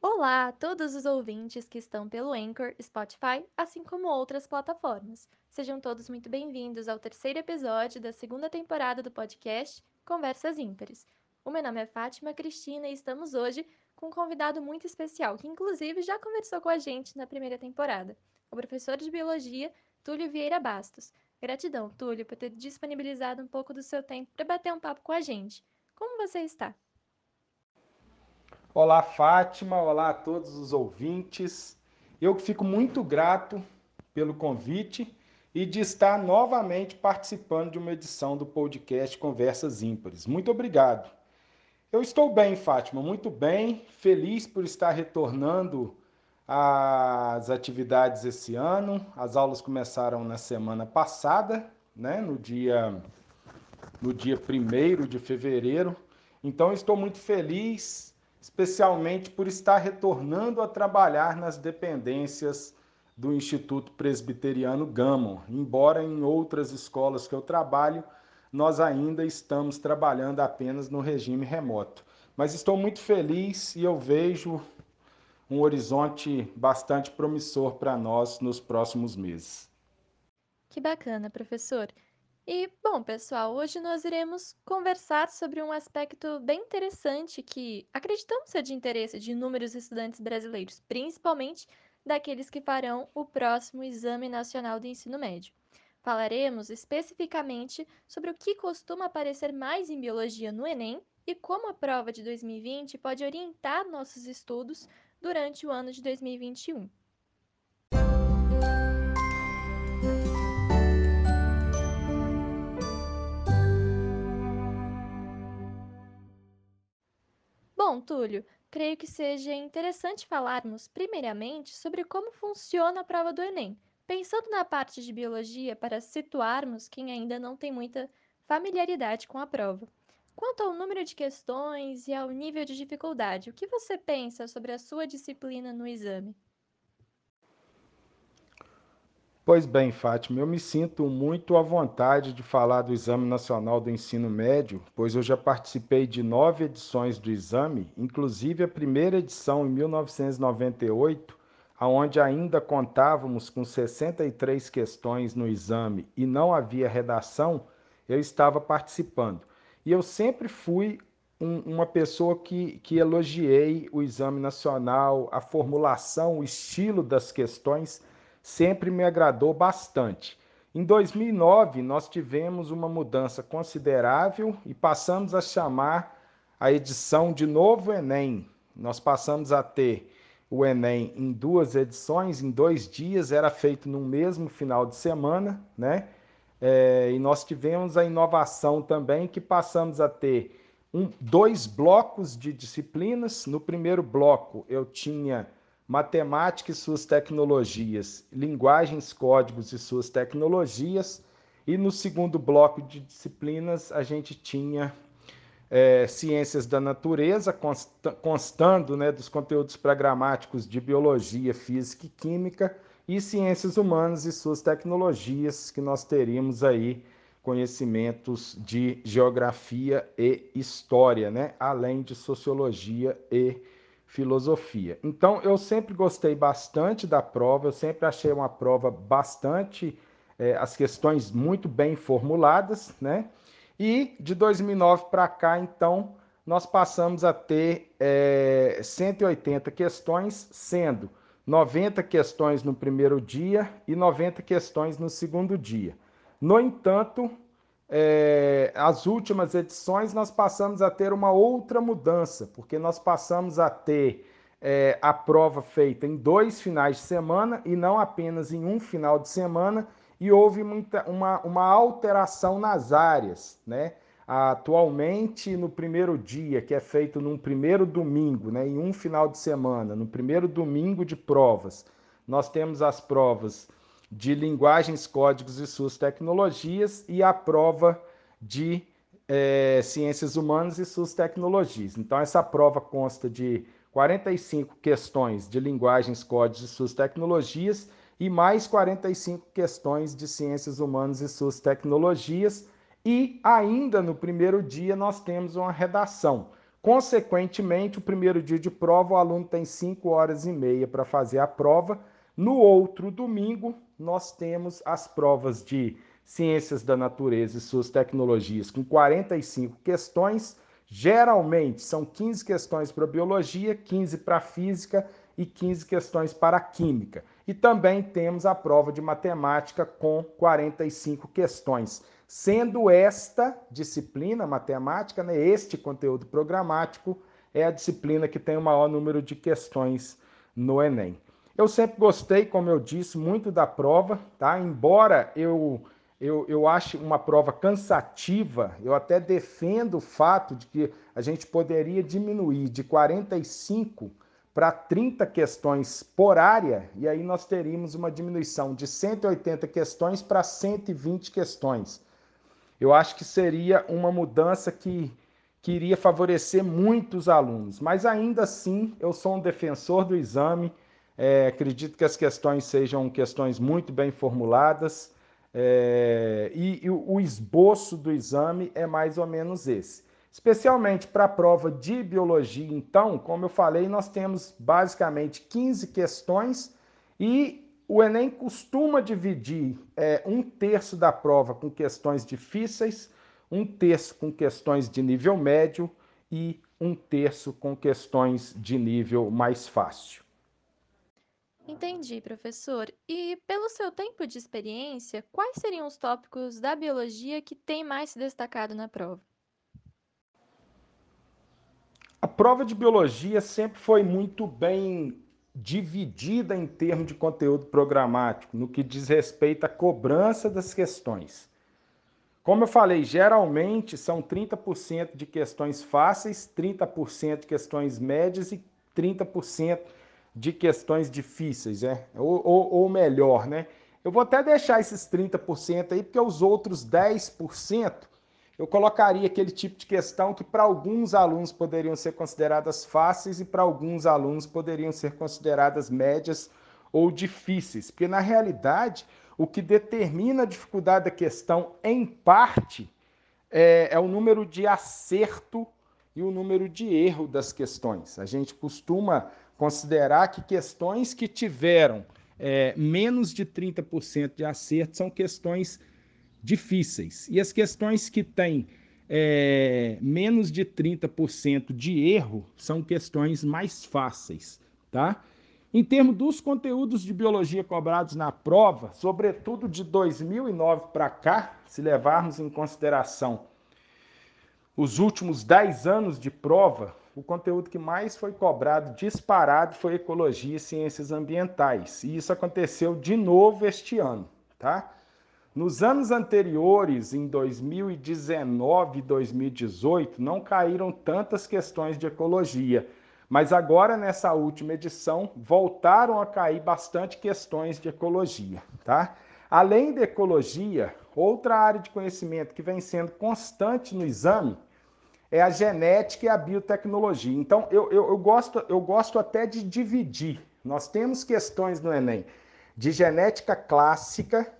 Olá a todos os ouvintes que estão pelo Anchor, Spotify, assim como outras plataformas. Sejam todos muito bem-vindos ao terceiro episódio da segunda temporada do podcast Conversas Ímpares. O meu nome é Fátima Cristina e estamos hoje com um convidado muito especial, que inclusive já conversou com a gente na primeira temporada, o professor de Biologia, Túlio Vieira Bastos. Gratidão, Túlio, por ter disponibilizado um pouco do seu tempo para bater um papo com a gente. Como você está? Olá, Fátima. Olá a todos os ouvintes. Eu fico muito grato pelo convite e de estar novamente participando de uma edição do podcast Conversas Ímpares. Muito obrigado. Eu estou bem, Fátima, muito bem, feliz por estar retornando às atividades esse ano. As aulas começaram na semana passada, né, no dia no dia 1 de fevereiro. Então estou muito feliz especialmente por estar retornando a trabalhar nas dependências do Instituto Presbiteriano Gammon. Embora em outras escolas que eu trabalho, nós ainda estamos trabalhando apenas no regime remoto. Mas estou muito feliz e eu vejo um horizonte bastante promissor para nós nos próximos meses. Que bacana, professor. E, bom, pessoal, hoje nós iremos conversar sobre um aspecto bem interessante que acreditamos ser de interesse de inúmeros estudantes brasileiros, principalmente daqueles que farão o próximo Exame Nacional do Ensino Médio. Falaremos especificamente sobre o que costuma aparecer mais em biologia no Enem e como a prova de 2020 pode orientar nossos estudos durante o ano de 2021. Bom, Túlio, creio que seja interessante falarmos, primeiramente, sobre como funciona a prova do Enem, pensando na parte de biologia para situarmos quem ainda não tem muita familiaridade com a prova. Quanto ao número de questões e ao nível de dificuldade, o que você pensa sobre a sua disciplina no exame? Pois bem, Fátima, eu me sinto muito à vontade de falar do Exame Nacional do Ensino Médio, pois eu já participei de nove edições do exame, inclusive a primeira edição em 1998, aonde ainda contávamos com 63 questões no exame e não havia redação, eu estava participando. E eu sempre fui um, uma pessoa que, que elogiei o Exame Nacional, a formulação, o estilo das questões sempre me agradou bastante. Em 2009, nós tivemos uma mudança considerável e passamos a chamar a edição de Novo Enem. Nós passamos a ter o Enem em duas edições, em dois dias, era feito no mesmo final de semana, né? É, e nós tivemos a inovação também que passamos a ter um, dois blocos de disciplinas. No primeiro bloco eu tinha matemática e suas tecnologias, linguagens, códigos e suas tecnologias. E no segundo bloco de disciplinas, a gente tinha é, ciências da natureza, constando né, dos conteúdos programáticos de biologia, física e química, e ciências humanas e suas tecnologias, que nós teríamos aí conhecimentos de geografia e história, né, além de sociologia e filosofia. Então, eu sempre gostei bastante da prova, eu sempre achei uma prova bastante, é, as questões muito bem formuladas, né? E de 2009 para cá, então, nós passamos a ter é, 180 questões, sendo 90 questões no primeiro dia e 90 questões no segundo dia. No entanto, é, as últimas edições nós passamos a ter uma outra mudança, porque nós passamos a ter é, a prova feita em dois finais de semana e não apenas em um final de semana, e houve muita, uma, uma alteração nas áreas. Né? Atualmente, no primeiro dia, que é feito num primeiro domingo, né, em um final de semana, no primeiro domingo de provas, nós temos as provas de linguagens, códigos e suas tecnologias e a prova de é, ciências humanas e suas tecnologias. Então, essa prova consta de 45 questões de linguagens, códigos e suas tecnologias e mais 45 questões de ciências humanas e suas tecnologias. E ainda no primeiro dia nós temos uma redação Consequentemente, o primeiro dia de prova, o aluno tem 5 horas e meia para fazer a prova. No outro domingo, nós temos as provas de Ciências da Natureza e suas tecnologias, com 45 questões. Geralmente são 15 questões para biologia, 15 para física e 15 questões para química. E também temos a prova de matemática com 45 questões sendo esta disciplina matemática, né, este conteúdo programático, é a disciplina que tem o maior número de questões no Enem. Eu sempre gostei, como eu disse, muito da prova, tá? Embora eu, eu, eu ache uma prova cansativa, eu até defendo o fato de que a gente poderia diminuir de 45 para 30 questões por área, e aí nós teríamos uma diminuição de 180 questões para 120 questões. Eu acho que seria uma mudança que, que iria favorecer muitos alunos, mas ainda assim eu sou um defensor do exame, é, acredito que as questões sejam questões muito bem formuladas é, e, e o esboço do exame é mais ou menos esse. Especialmente para a prova de biologia, então, como eu falei, nós temos basicamente 15 questões e o Enem costuma dividir é, um terço da prova com questões difíceis, um terço com questões de nível médio e um terço com questões de nível mais fácil. Entendi, professor. E pelo seu tempo de experiência, quais seriam os tópicos da biologia que têm mais se destacado na prova? A prova de biologia sempre foi muito bem dividida em termos de conteúdo programático, no que diz respeito à cobrança das questões. Como eu falei, geralmente são 30% de questões fáceis, 30% de questões médias e 30% de questões difíceis, né? ou, ou, ou melhor, né? Eu vou até deixar esses 30% aí, porque os outros 10% eu colocaria aquele tipo de questão que para alguns alunos poderiam ser consideradas fáceis e para alguns alunos poderiam ser consideradas médias ou difíceis, porque na realidade o que determina a dificuldade da questão, em parte, é, é o número de acerto e o número de erro das questões. A gente costuma considerar que questões que tiveram é, menos de 30% de acerto são questões difíceis. E as questões que têm é, menos de 30% de erro são questões mais fáceis, tá? Em termos dos conteúdos de biologia cobrados na prova, sobretudo de 2009 para cá, se levarmos em consideração os últimos 10 anos de prova, o conteúdo que mais foi cobrado disparado foi ecologia e ciências ambientais. E isso aconteceu de novo este ano, tá? Nos anos anteriores, em 2019 e 2018, não caíram tantas questões de ecologia, mas agora nessa última edição voltaram a cair bastante questões de ecologia, tá? Além da ecologia, outra área de conhecimento que vem sendo constante no exame é a genética e a biotecnologia. Então, eu, eu, eu, gosto, eu gosto até de dividir. Nós temos questões no Enem de genética clássica,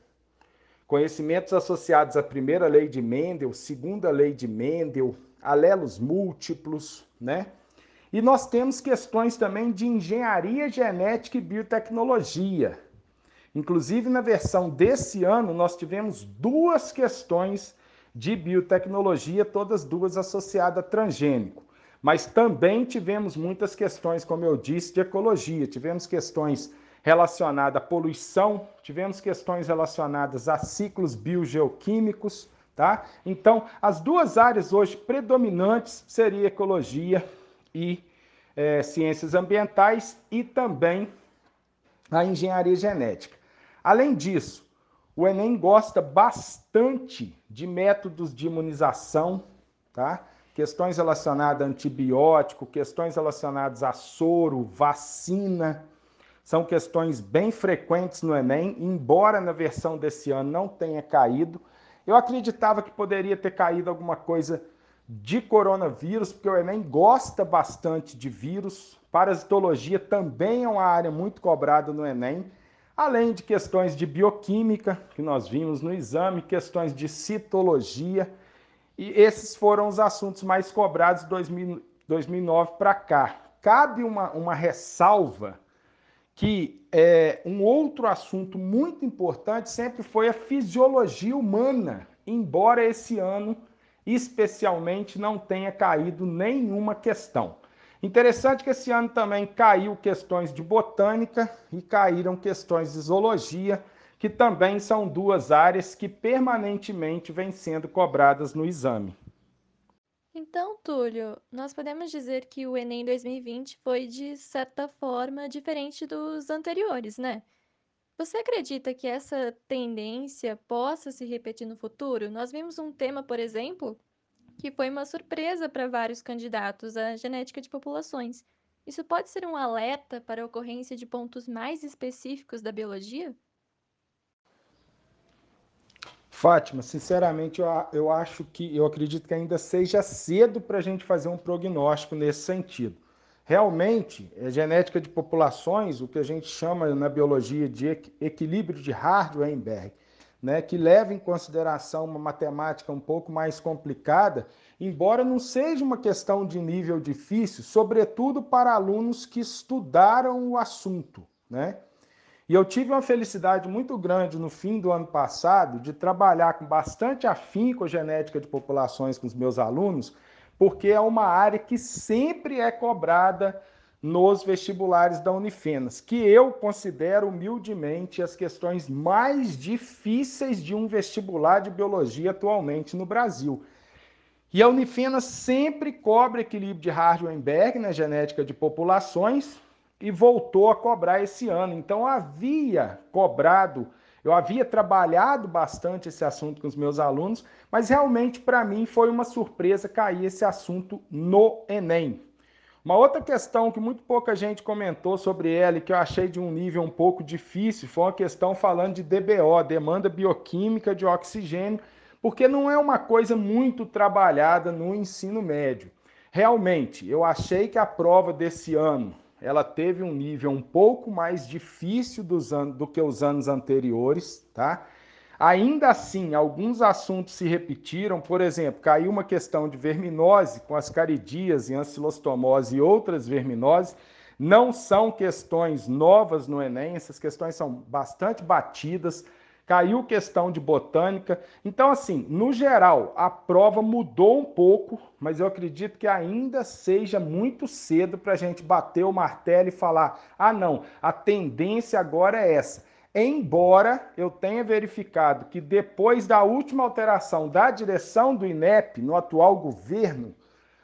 Conhecimentos associados à primeira lei de Mendel, segunda lei de Mendel, alelos múltiplos, né? E nós temos questões também de engenharia genética e biotecnologia. Inclusive, na versão desse ano, nós tivemos duas questões de biotecnologia, todas duas associadas a transgênico. Mas também tivemos muitas questões, como eu disse, de ecologia. Tivemos questões relacionada à poluição, tivemos questões relacionadas a ciclos biogeoquímicos, tá? Então, as duas áreas hoje predominantes seriam ecologia e é, ciências ambientais e também a engenharia genética. Além disso, o Enem gosta bastante de métodos de imunização, tá? Questões relacionadas a antibiótico, questões relacionadas a soro, vacina, são questões bem frequentes no Enem, embora na versão desse ano não tenha caído. Eu acreditava que poderia ter caído alguma coisa de coronavírus, porque o Enem gosta bastante de vírus. Parasitologia também é uma área muito cobrada no Enem, além de questões de bioquímica, que nós vimos no exame, questões de citologia. E esses foram os assuntos mais cobrados 2009 para cá. Cabe uma, uma ressalva que é, um outro assunto muito importante sempre foi a fisiologia humana, embora esse ano especialmente não tenha caído nenhuma questão. Interessante que esse ano também caiu questões de botânica e caíram questões de zoologia, que também são duas áreas que permanentemente vêm sendo cobradas no exame. Então, Túlio, nós podemos dizer que o Enem 2020 foi, de certa forma, diferente dos anteriores, né? Você acredita que essa tendência possa se repetir no futuro? Nós vimos um tema, por exemplo, que foi uma surpresa para vários candidatos, a genética de populações. Isso pode ser um alerta para a ocorrência de pontos mais específicos da biologia? Fátima, sinceramente, eu, eu acho que, eu acredito que ainda seja cedo para a gente fazer um prognóstico nesse sentido. Realmente, a genética de populações, o que a gente chama na biologia de equilíbrio de Hardy-Weinberg, né, que leva em consideração uma matemática um pouco mais complicada, embora não seja uma questão de nível difícil, sobretudo para alunos que estudaram o assunto. Né? E eu tive uma felicidade muito grande no fim do ano passado de trabalhar com bastante afinco a genética de populações com os meus alunos, porque é uma área que sempre é cobrada nos vestibulares da Unifenas, que eu considero humildemente as questões mais difíceis de um vestibular de biologia atualmente no Brasil. E a Unifenas sempre cobra equilíbrio de Hardy-Weinberg na genética de populações e voltou a cobrar esse ano. Então havia cobrado, eu havia trabalhado bastante esse assunto com os meus alunos, mas realmente para mim foi uma surpresa cair esse assunto no Enem. Uma outra questão que muito pouca gente comentou sobre ela e que eu achei de um nível um pouco difícil foi uma questão falando de DBO, demanda bioquímica de oxigênio, porque não é uma coisa muito trabalhada no ensino médio. Realmente, eu achei que a prova desse ano ela teve um nível um pouco mais difícil dos do que os anos anteriores, tá? Ainda assim, alguns assuntos se repetiram, por exemplo, caiu uma questão de verminose com as caridias e ancilostomose e outras verminoses. Não são questões novas no Enem, essas questões são bastante batidas. Caiu questão de botânica. Então, assim, no geral, a prova mudou um pouco, mas eu acredito que ainda seja muito cedo para a gente bater o martelo e falar: ah, não, a tendência agora é essa embora eu tenha verificado que depois da última alteração da direção do INEP no atual governo,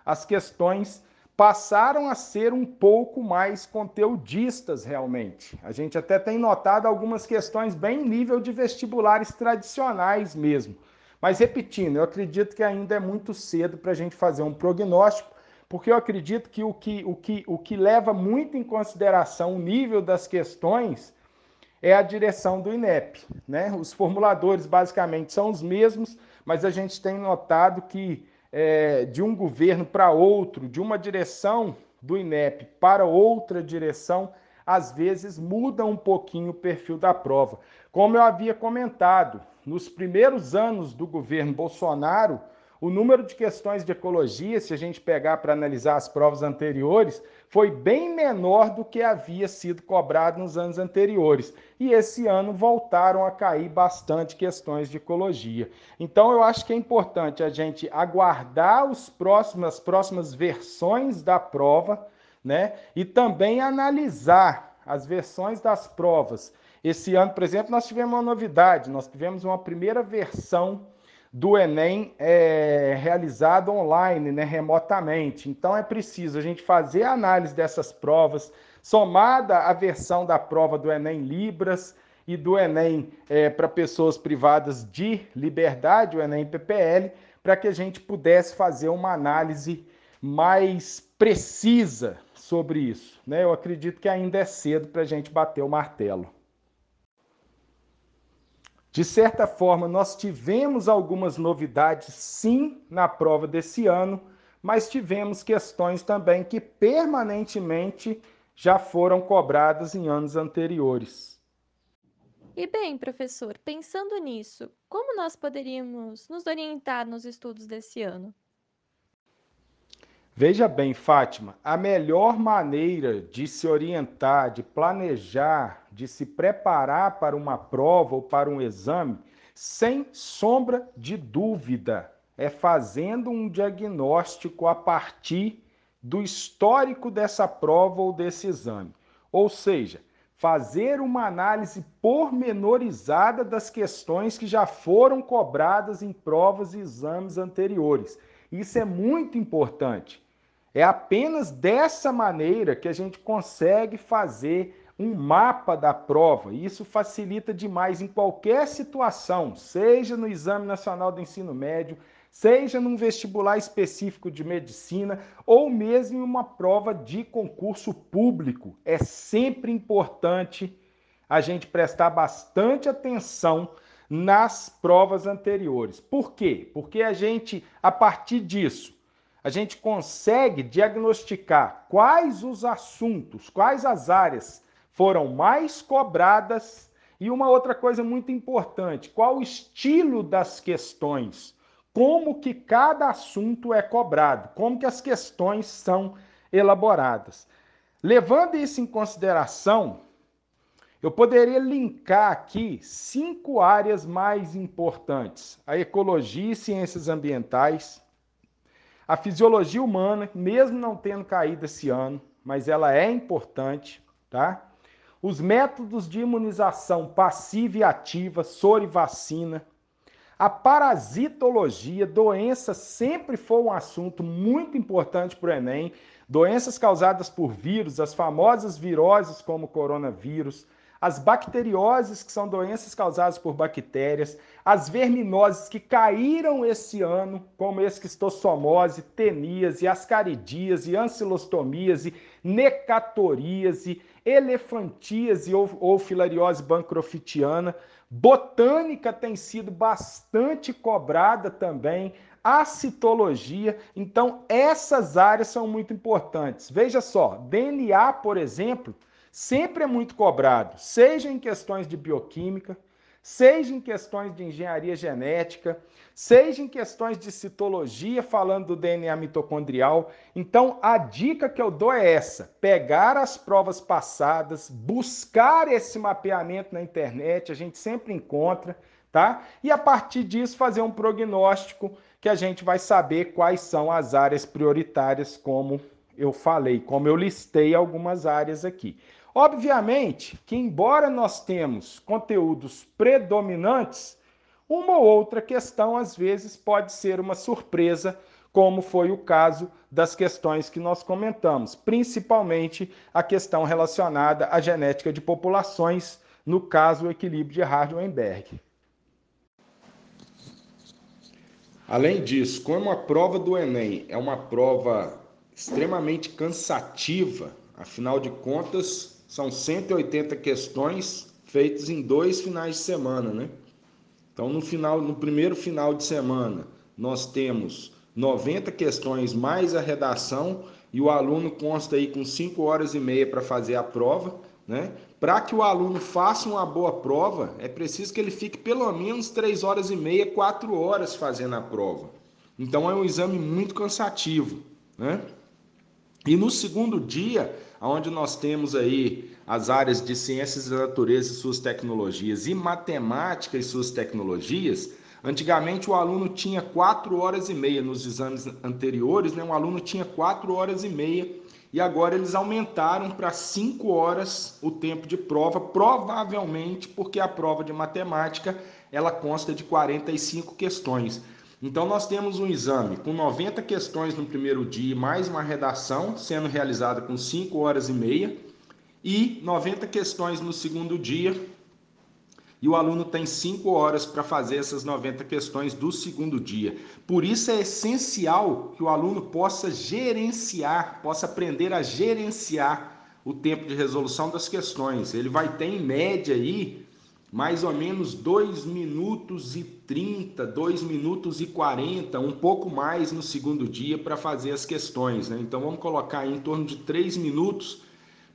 as questões passaram a ser um pouco mais conteudistas realmente. A gente até tem notado algumas questões bem nível de vestibulares tradicionais mesmo. Mas repetindo, eu acredito que ainda é muito cedo para a gente fazer um prognóstico, porque eu acredito que o que, o, que, o que leva muito em consideração o nível das questões é a direção do INEP. Né? Os formuladores basicamente são os mesmos, mas a gente tem notado que é, de um governo para outro, de uma direção do INEP para outra direção, às vezes muda um pouquinho o perfil da prova. Como eu havia comentado, nos primeiros anos do governo Bolsonaro, o número de questões de ecologia, se a gente pegar para analisar as provas anteriores, foi bem menor do que havia sido cobrado nos anos anteriores. E esse ano voltaram a cair bastante questões de ecologia. Então eu acho que é importante a gente aguardar os próximos, as próximas versões da prova, né? E também analisar as versões das provas. Esse ano, por exemplo, nós tivemos uma novidade, nós tivemos uma primeira versão do Enem é realizado online, né, remotamente. Então é preciso a gente fazer a análise dessas provas, somada a versão da prova do Enem Libras e do Enem é, para pessoas privadas de liberdade, o Enem PPL, para que a gente pudesse fazer uma análise mais precisa sobre isso. Né? Eu acredito que ainda é cedo para a gente bater o martelo. De certa forma, nós tivemos algumas novidades, sim, na prova desse ano, mas tivemos questões também que permanentemente já foram cobradas em anos anteriores. E bem, professor, pensando nisso, como nós poderíamos nos orientar nos estudos desse ano? Veja bem, Fátima, a melhor maneira de se orientar, de planejar, de se preparar para uma prova ou para um exame, sem sombra de dúvida, é fazendo um diagnóstico a partir do histórico dessa prova ou desse exame. Ou seja, fazer uma análise pormenorizada das questões que já foram cobradas em provas e exames anteriores. Isso é muito importante. É apenas dessa maneira que a gente consegue fazer um mapa da prova. Isso facilita demais em qualquer situação, seja no Exame Nacional do Ensino Médio, seja num vestibular específico de medicina ou mesmo em uma prova de concurso público. É sempre importante a gente prestar bastante atenção nas provas anteriores. Por quê? Porque a gente, a partir disso, a gente consegue diagnosticar quais os assuntos, quais as áreas foram mais cobradas e uma outra coisa muito importante, qual o estilo das questões, como que cada assunto é cobrado, como que as questões são elaboradas. Levando isso em consideração, eu poderia linkar aqui cinco áreas mais importantes: a ecologia e ciências ambientais, a fisiologia humana, mesmo não tendo caído esse ano, mas ela é importante, tá? Os métodos de imunização passiva e ativa, soro e vacina. A parasitologia, doença sempre foi um assunto muito importante para o Enem. Doenças causadas por vírus, as famosas viroses como coronavírus, as bacterioses, que são doenças causadas por bactérias, as verminoses que caíram esse ano, como esquistossomose, teníase, ascaridíase, ancilostomiase, necatoriase, elefantíase ou, ou filariose bancrofitiana. Botânica tem sido bastante cobrada também, a citologia. Então, essas áreas são muito importantes. Veja só, DNA, por exemplo, sempre é muito cobrado, seja em questões de bioquímica, seja em questões de engenharia genética, seja em questões de citologia, falando do DNA mitocondrial. Então, a dica que eu dou é essa: pegar as provas passadas, buscar esse mapeamento na internet, a gente sempre encontra, tá? E a partir disso fazer um prognóstico que a gente vai saber quais são as áreas prioritárias, como eu falei, como eu listei algumas áreas aqui. Obviamente que, embora nós temos conteúdos predominantes, uma ou outra questão às vezes pode ser uma surpresa, como foi o caso das questões que nós comentamos, principalmente a questão relacionada à genética de populações, no caso o equilíbrio de Hardy-Weinberg. Além disso, como a prova do Enem é uma prova extremamente cansativa, afinal de contas, são 180 questões feitas em dois finais de semana, né? Então, no final, no primeiro final de semana, nós temos 90 questões mais a redação e o aluno consta aí com 5 horas e meia para fazer a prova, né? Para que o aluno faça uma boa prova, é preciso que ele fique pelo menos 3 horas e meia, 4 horas fazendo a prova. Então é um exame muito cansativo, né? E no segundo dia, onde nós temos aí as áreas de ciências da natureza e suas tecnologias e matemática e suas tecnologias, antigamente o aluno tinha quatro horas e meia nos exames anteriores, né? Um aluno tinha quatro horas e meia e agora eles aumentaram para cinco horas o tempo de prova, provavelmente porque a prova de matemática ela consta de 45 questões. Então, nós temos um exame com 90 questões no primeiro dia, mais uma redação sendo realizada com 5 horas e meia, e 90 questões no segundo dia, e o aluno tem 5 horas para fazer essas 90 questões do segundo dia. Por isso é essencial que o aluno possa gerenciar, possa aprender a gerenciar o tempo de resolução das questões. Ele vai ter em média aí mais ou menos 2 minutos e 30, 2 minutos e 40, um pouco mais no segundo dia para fazer as questões. Né? Então vamos colocar em torno de 3 minutos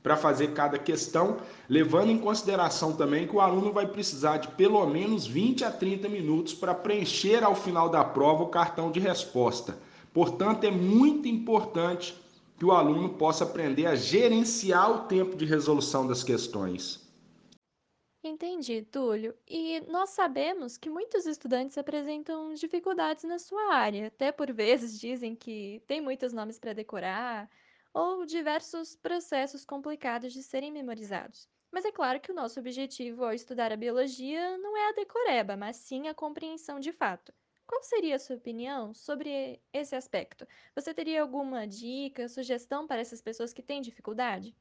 para fazer cada questão, levando em consideração também que o aluno vai precisar de pelo menos 20 a 30 minutos para preencher ao final da prova o cartão de resposta. Portanto, é muito importante que o aluno possa aprender a gerenciar o tempo de resolução das questões. Entendi, Túlio. E nós sabemos que muitos estudantes apresentam dificuldades na sua área, até por vezes dizem que tem muitos nomes para decorar, ou diversos processos complicados de serem memorizados. Mas é claro que o nosso objetivo ao estudar a biologia não é a decoreba, mas sim a compreensão de fato. Qual seria a sua opinião sobre esse aspecto? Você teria alguma dica, sugestão para essas pessoas que têm dificuldade?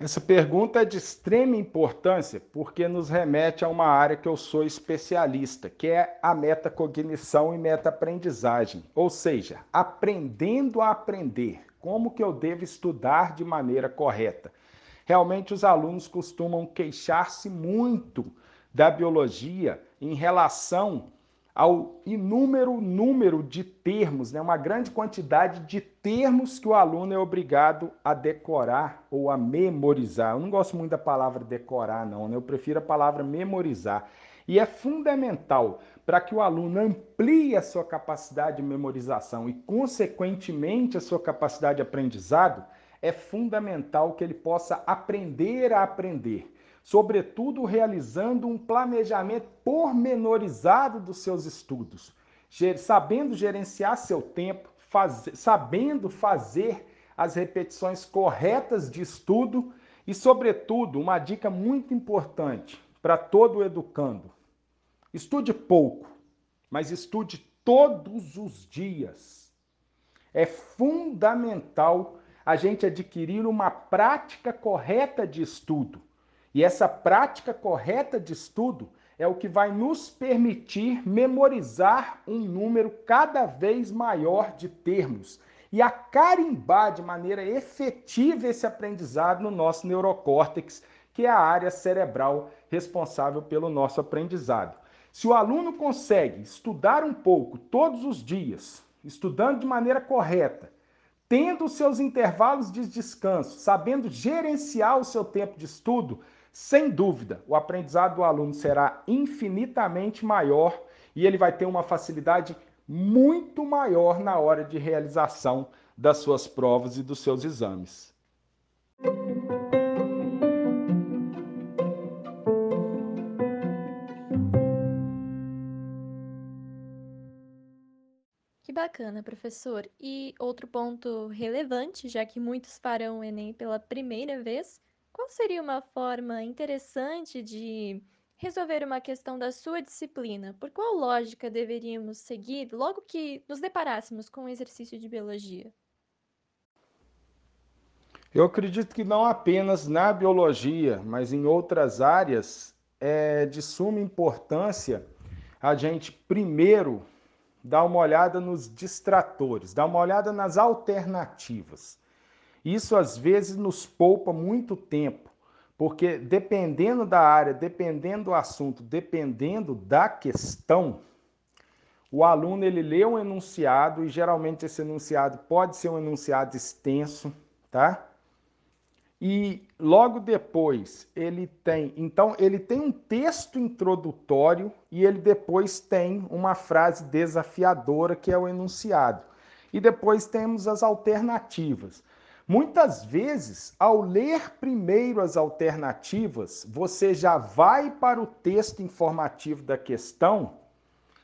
Essa pergunta é de extrema importância porque nos remete a uma área que eu sou especialista, que é a metacognição e metaprendizagem, ou seja, aprendendo a aprender, como que eu devo estudar de maneira correta. Realmente os alunos costumam queixar-se muito da biologia em relação ao inúmero número de termos, né? uma grande quantidade de termos que o aluno é obrigado a decorar ou a memorizar. Eu não gosto muito da palavra decorar, não, né? eu prefiro a palavra memorizar. E é fundamental para que o aluno amplie a sua capacidade de memorização e, consequentemente, a sua capacidade de aprendizado, é fundamental que ele possa aprender a aprender sobretudo realizando um planejamento pormenorizado dos seus estudos, sabendo gerenciar seu tempo, faz, sabendo fazer as repetições corretas de estudo e, sobretudo, uma dica muito importante para todo educando: estude pouco, mas estude todos os dias. É fundamental a gente adquirir uma prática correta de estudo e essa prática correta de estudo é o que vai nos permitir memorizar um número cada vez maior de termos e a carimbar de maneira efetiva esse aprendizado no nosso neurocórtex, que é a área cerebral responsável pelo nosso aprendizado. Se o aluno consegue estudar um pouco todos os dias, estudando de maneira correta, tendo seus intervalos de descanso, sabendo gerenciar o seu tempo de estudo, sem dúvida, o aprendizado do aluno será infinitamente maior e ele vai ter uma facilidade muito maior na hora de realização das suas provas e dos seus exames. Que bacana, professor. E outro ponto relevante, já que muitos farão o Enem pela primeira vez, qual seria uma forma interessante de resolver uma questão da sua disciplina? Por qual lógica deveríamos seguir logo que nos deparássemos com um exercício de biologia? Eu acredito que não apenas na biologia, mas em outras áreas, é de suma importância a gente primeiro dar uma olhada nos distratores, dar uma olhada nas alternativas. Isso às vezes nos poupa muito tempo, porque dependendo da área, dependendo do assunto, dependendo da questão, o aluno ele lê um enunciado e geralmente esse enunciado pode ser um enunciado extenso, tá? E logo depois ele tem, então ele tem um texto introdutório e ele depois tem uma frase desafiadora que é o enunciado. E depois temos as alternativas. Muitas vezes, ao ler primeiro as alternativas, você já vai para o texto informativo da questão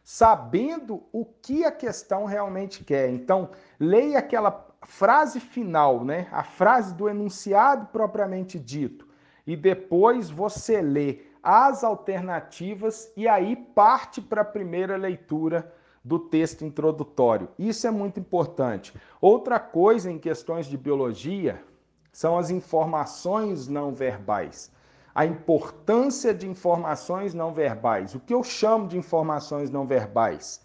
sabendo o que a questão realmente quer. Então, leia aquela frase final, né? A frase do enunciado propriamente dito, e depois você lê as alternativas e aí parte para a primeira leitura do texto introdutório. Isso é muito importante. Outra coisa em questões de biologia são as informações não verbais. A importância de informações não verbais. O que eu chamo de informações não verbais?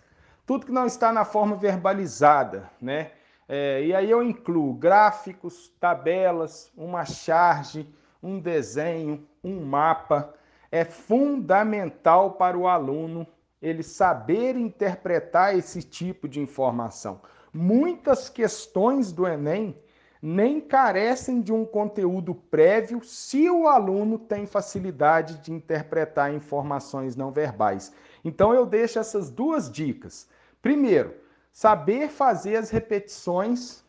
Tudo que não está na forma verbalizada, né? É, e aí eu incluo gráficos, tabelas, uma charge, um desenho, um mapa. É fundamental para o aluno ele saber interpretar esse tipo de informação. Muitas questões do Enem nem carecem de um conteúdo prévio se o aluno tem facilidade de interpretar informações não verbais. Então eu deixo essas duas dicas. Primeiro, saber fazer as repetições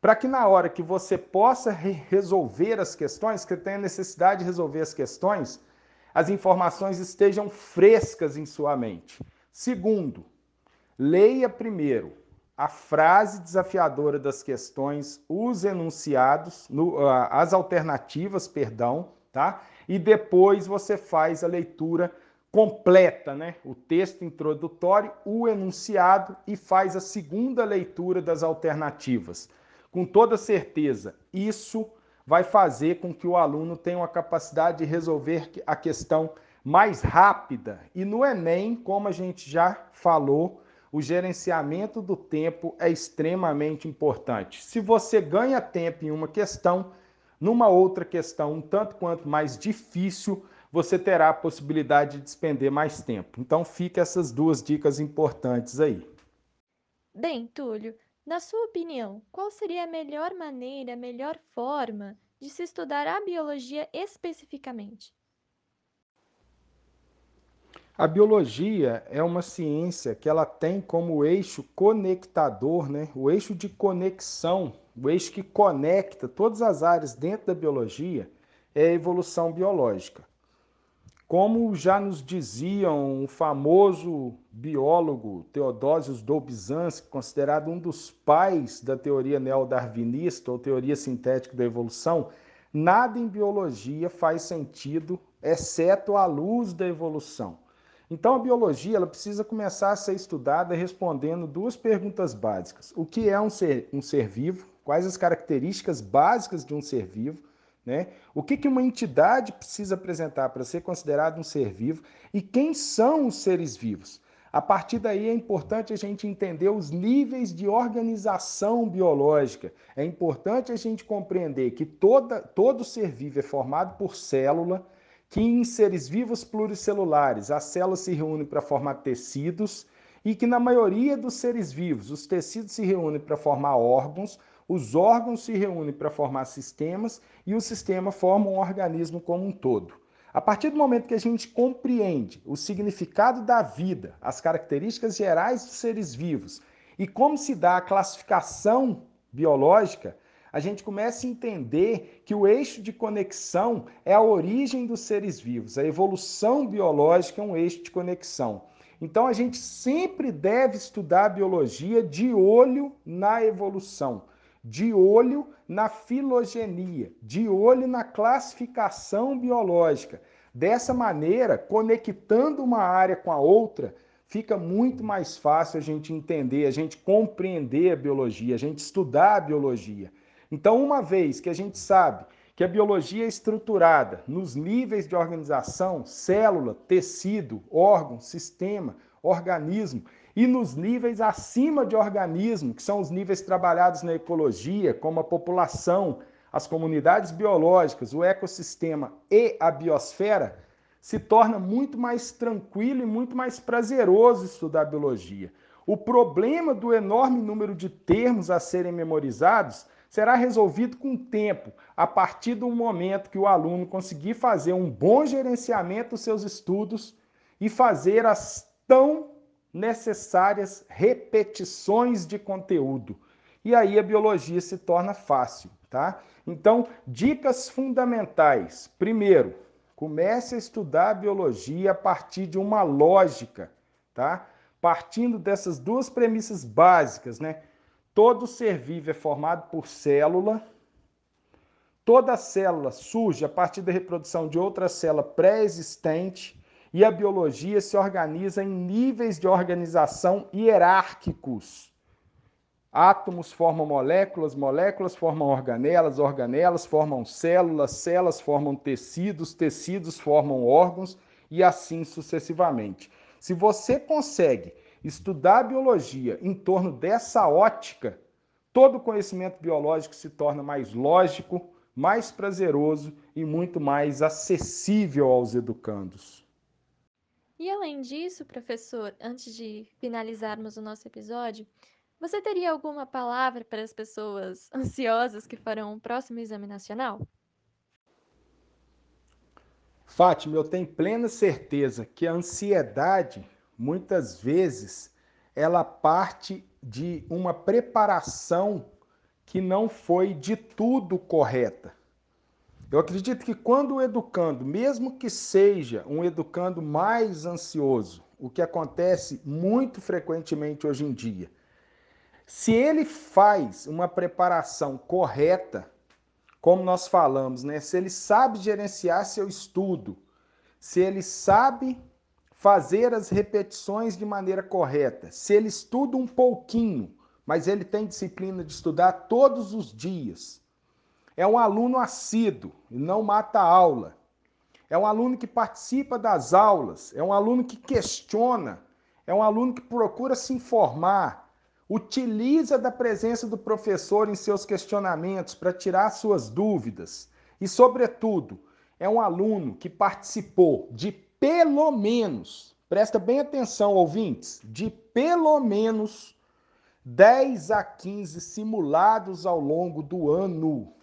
para que na hora que você possa resolver as questões, que tenha necessidade de resolver as questões, as informações estejam frescas em sua mente. Segundo, leia primeiro a frase desafiadora das questões, os enunciados, no, as alternativas, perdão, tá? E depois você faz a leitura completa, né? O texto introdutório, o enunciado e faz a segunda leitura das alternativas. Com toda certeza, isso vai fazer com que o aluno tenha uma capacidade de resolver a questão mais rápida. E no Enem, como a gente já falou, o gerenciamento do tempo é extremamente importante. Se você ganha tempo em uma questão, numa outra questão um tanto quanto mais difícil, você terá a possibilidade de despender mais tempo. Então, fica essas duas dicas importantes aí. Bem, Túlio, na sua opinião, qual seria a melhor maneira, a melhor forma de se estudar a biologia especificamente? A biologia é uma ciência que ela tem como eixo conectador, né? o eixo de conexão, o eixo que conecta todas as áreas dentro da biologia é a evolução biológica. Como já nos diziam o famoso biólogo Theodosius Dobzhansky, considerado um dos pais da teoria neodarwinista ou teoria sintética da evolução, nada em biologia faz sentido exceto à luz da evolução. Então a biologia ela precisa começar a ser estudada respondendo duas perguntas básicas. O que é um ser, um ser vivo? Quais as características básicas de um ser vivo? Né? O que, que uma entidade precisa apresentar para ser considerado um ser vivo? E quem são os seres vivos? A partir daí é importante a gente entender os níveis de organização biológica. É importante a gente compreender que toda, todo ser vivo é formado por célula, que em seres vivos pluricelulares as células se reúnem para formar tecidos e que na maioria dos seres vivos os tecidos se reúnem para formar órgãos, os órgãos se reúnem para formar sistemas e o sistema forma um organismo como um todo. A partir do momento que a gente compreende o significado da vida, as características gerais dos seres vivos e como se dá a classificação biológica, a gente começa a entender que o eixo de conexão é a origem dos seres vivos. A evolução biológica é um eixo de conexão. Então a gente sempre deve estudar a biologia de olho na evolução, de olho na filogenia, de olho na classificação biológica. Dessa maneira, conectando uma área com a outra, fica muito mais fácil a gente entender, a gente compreender a biologia, a gente estudar a biologia. Então, uma vez que a gente sabe que a biologia é estruturada nos níveis de organização, célula, tecido, órgão, sistema, organismo, e nos níveis acima de organismo, que são os níveis trabalhados na ecologia, como a população, as comunidades biológicas, o ecossistema e a biosfera, se torna muito mais tranquilo e muito mais prazeroso estudar biologia. O problema do enorme número de termos a serem memorizados será resolvido com o tempo, a partir do momento que o aluno conseguir fazer um bom gerenciamento dos seus estudos e fazer as tão necessárias repetições de conteúdo. E aí a biologia se torna fácil, tá? Então, dicas fundamentais. Primeiro, comece a estudar a biologia a partir de uma lógica, tá? Partindo dessas duas premissas básicas, né? Todo ser vivo é formado por célula. Toda célula surge a partir da reprodução de outra célula pré-existente e a biologia se organiza em níveis de organização hierárquicos. Átomos formam moléculas, moléculas formam organelas, organelas formam células, células formam tecidos, tecidos formam órgãos e assim sucessivamente. Se você consegue estudar a biologia em torno dessa ótica, todo o conhecimento biológico se torna mais lógico, mais prazeroso e muito mais acessível aos educandos. E além disso, professor, antes de finalizarmos o nosso episódio, você teria alguma palavra para as pessoas ansiosas que farão o próximo exame nacional? Fátima, eu tenho plena certeza que a ansiedade muitas vezes ela parte de uma preparação que não foi de tudo correta. Eu acredito que quando o educando, mesmo que seja um educando mais ansioso, o que acontece muito frequentemente hoje em dia, se ele faz uma preparação correta, como nós falamos, né? Se ele sabe gerenciar seu estudo, se ele sabe fazer as repetições de maneira correta, se ele estuda um pouquinho, mas ele tem disciplina de estudar todos os dias, é um aluno assíduo e não mata a aula. É um aluno que participa das aulas, é um aluno que questiona, é um aluno que procura se informar, utiliza da presença do professor em seus questionamentos para tirar suas dúvidas e, sobretudo, é um aluno que participou de pelo menos, presta bem atenção, ouvintes, de pelo menos 10 a 15 simulados ao longo do ano.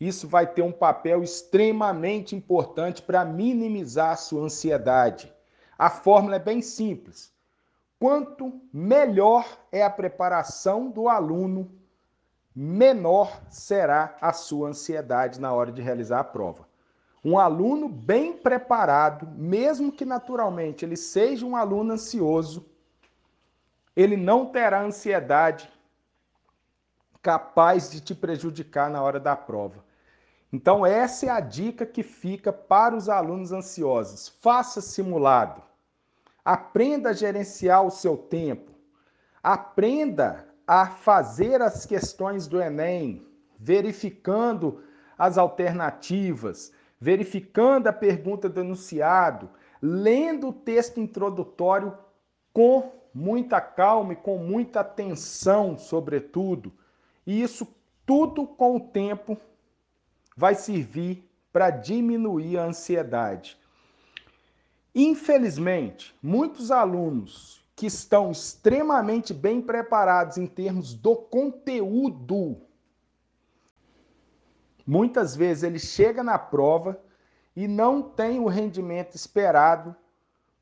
Isso vai ter um papel extremamente importante para minimizar a sua ansiedade. A fórmula é bem simples. Quanto melhor é a preparação do aluno, menor será a sua ansiedade na hora de realizar a prova. Um aluno bem preparado, mesmo que naturalmente ele seja um aluno ansioso, ele não terá ansiedade capaz de te prejudicar na hora da prova. Então, essa é a dica que fica para os alunos ansiosos. Faça simulado. Aprenda a gerenciar o seu tempo. Aprenda a fazer as questões do Enem, verificando as alternativas, verificando a pergunta do enunciado, lendo o texto introdutório com muita calma e com muita atenção, sobretudo. E isso tudo com o tempo vai servir para diminuir a ansiedade. Infelizmente, muitos alunos que estão extremamente bem preparados em termos do conteúdo, muitas vezes ele chega na prova e não tem o rendimento esperado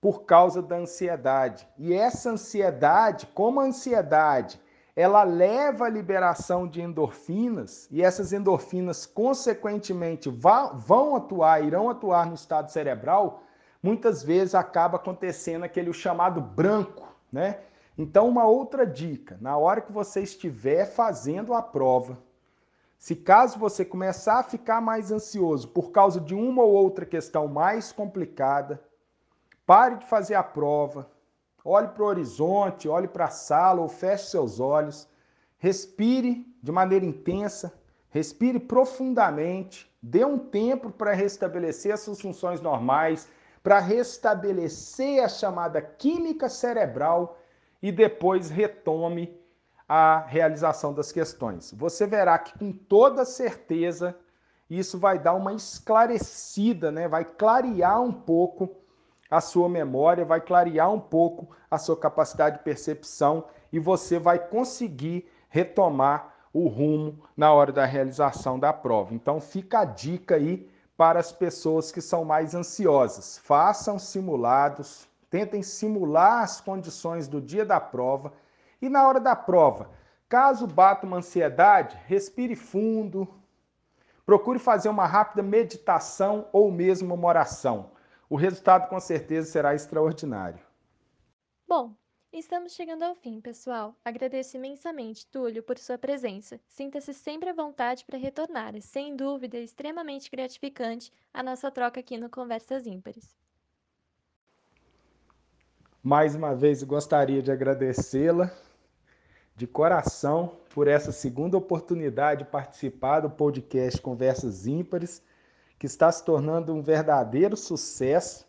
por causa da ansiedade. E essa ansiedade, como a ansiedade ela leva à liberação de endorfinas e essas endorfinas, consequentemente, vão atuar, irão atuar no estado cerebral, muitas vezes acaba acontecendo aquele chamado branco, né? Então, uma outra dica, na hora que você estiver fazendo a prova, se caso você começar a ficar mais ansioso por causa de uma ou outra questão mais complicada, pare de fazer a prova, Olhe para o horizonte, olhe para a sala ou feche seus olhos. Respire de maneira intensa, respire profundamente, dê um tempo para restabelecer as suas funções normais, para restabelecer a chamada química cerebral e depois retome a realização das questões. Você verá que com toda certeza isso vai dar uma esclarecida, né? vai clarear um pouco a sua memória, vai clarear um pouco a sua capacidade de percepção e você vai conseguir retomar o rumo na hora da realização da prova. Então fica a dica aí para as pessoas que são mais ansiosas. Façam simulados, tentem simular as condições do dia da prova e na hora da prova, caso bata uma ansiedade, respire fundo, procure fazer uma rápida meditação ou mesmo uma oração o resultado com certeza será extraordinário. Bom, estamos chegando ao fim, pessoal. Agradeço imensamente, Túlio, por sua presença. Sinta-se sempre à vontade para retornar. É, sem dúvida, extremamente gratificante a nossa troca aqui no Conversas Ímpares. Mais uma vez, gostaria de agradecê-la de coração por essa segunda oportunidade de participar do podcast Conversas Ímpares que está se tornando um verdadeiro sucesso,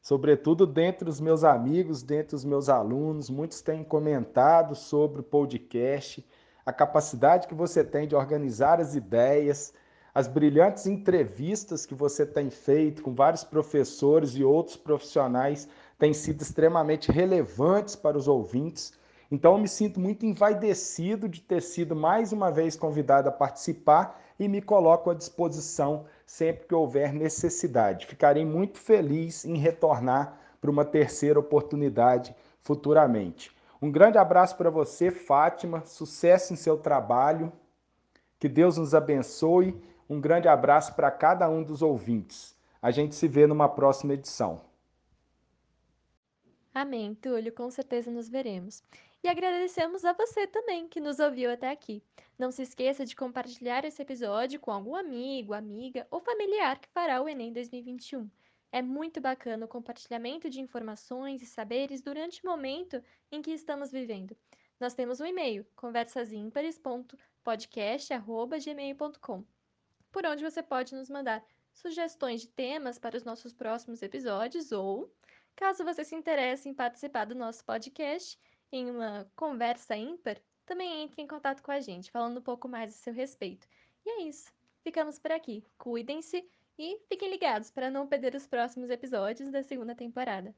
sobretudo dentre os meus amigos, dentre os meus alunos. Muitos têm comentado sobre o podcast, a capacidade que você tem de organizar as ideias, as brilhantes entrevistas que você tem feito com vários professores e outros profissionais têm sido extremamente relevantes para os ouvintes. Então, eu me sinto muito envaidecido de ter sido mais uma vez convidado a participar e me coloco à disposição sempre que houver necessidade. Ficarei muito feliz em retornar para uma terceira oportunidade futuramente. Um grande abraço para você, Fátima. Sucesso em seu trabalho. Que Deus nos abençoe. Um grande abraço para cada um dos ouvintes. A gente se vê numa próxima edição. Amém, Túlio, com certeza nos veremos. E agradecemos a você também que nos ouviu até aqui. Não se esqueça de compartilhar esse episódio com algum amigo, amiga ou familiar que fará o Enem 2021. É muito bacana o compartilhamento de informações e saberes durante o momento em que estamos vivendo. Nós temos um e-mail, conversasimperes.podcast.gmail.com, por onde você pode nos mandar sugestões de temas para os nossos próximos episódios ou Caso você se interesse em participar do nosso podcast, em uma conversa ímpar, também entre em contato com a gente, falando um pouco mais a seu respeito. E é isso. Ficamos por aqui. Cuidem-se e fiquem ligados para não perder os próximos episódios da segunda temporada.